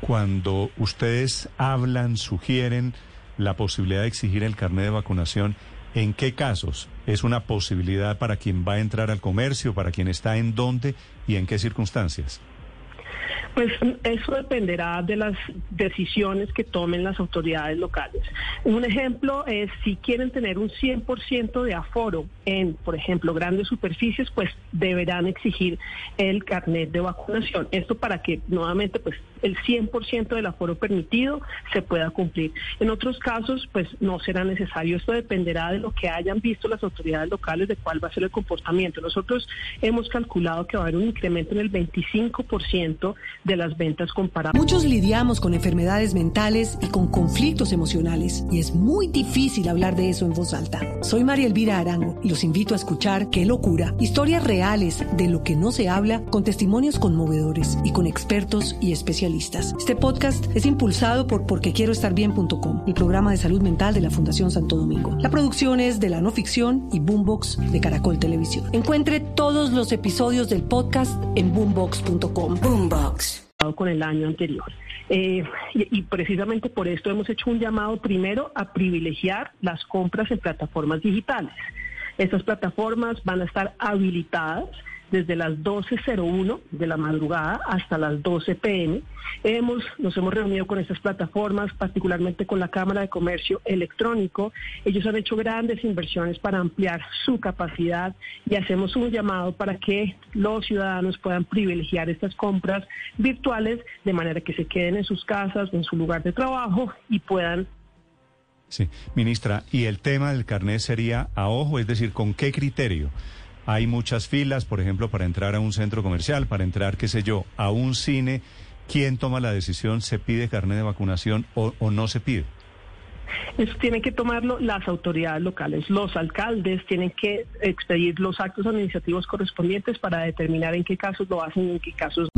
cuando ustedes hablan, sugieren la posibilidad de exigir el carnet de vacunación, ¿en qué casos es una posibilidad para quien va a entrar al comercio, para quien está en dónde y en qué circunstancias? Pues eso dependerá de las decisiones que tomen las autoridades locales. Un ejemplo es si quieren tener un 100% de aforo en, por ejemplo, grandes superficies, pues deberán exigir el carnet de vacunación. Esto para que nuevamente pues el 100% del aforo permitido se pueda cumplir. En otros casos, pues no será necesario. Esto dependerá de lo que hayan visto las autoridades locales de cuál va a ser el comportamiento. Nosotros hemos calculado que va a haber un incremento en el 25% de las ventas comparadas. Muchos lidiamos con enfermedades mentales y con conflictos emocionales y es muy difícil hablar de eso en voz alta. Soy María Elvira Arango y los invito a escuchar Qué locura, historias reales de lo que no se habla con testimonios conmovedores y con expertos y especialistas. Este podcast es impulsado por porquequieroestarbien.com, el programa de salud mental de la Fundación Santo Domingo. La producción es de la no ficción y Boombox de Caracol Televisión. Encuentre todos los episodios del podcast en boombox.com. Boombox con el año anterior. Eh, y, precisamente por esto hemos hecho un llamado primero a privilegiar las compras en plataformas digitales. Estas plataformas van a estar habilitadas desde las 12.01 de la madrugada hasta las 12 pm. Hemos, nos hemos reunido con estas plataformas, particularmente con la Cámara de Comercio Electrónico. Ellos han hecho grandes inversiones para ampliar su capacidad y hacemos un llamado para que los ciudadanos puedan privilegiar estas compras virtuales de manera que se queden en sus casas, en su lugar de trabajo y puedan Sí, ministra, y el tema del carnet sería a ojo, es decir, ¿con qué criterio? Hay muchas filas, por ejemplo, para entrar a un centro comercial, para entrar, qué sé yo, a un cine. ¿Quién toma la decisión? ¿Se pide carnet de vacunación o, o no se pide? Eso tienen que tomarlo las autoridades locales. Los alcaldes tienen que expedir los actos administrativos correspondientes para determinar en qué casos lo hacen y en qué casos.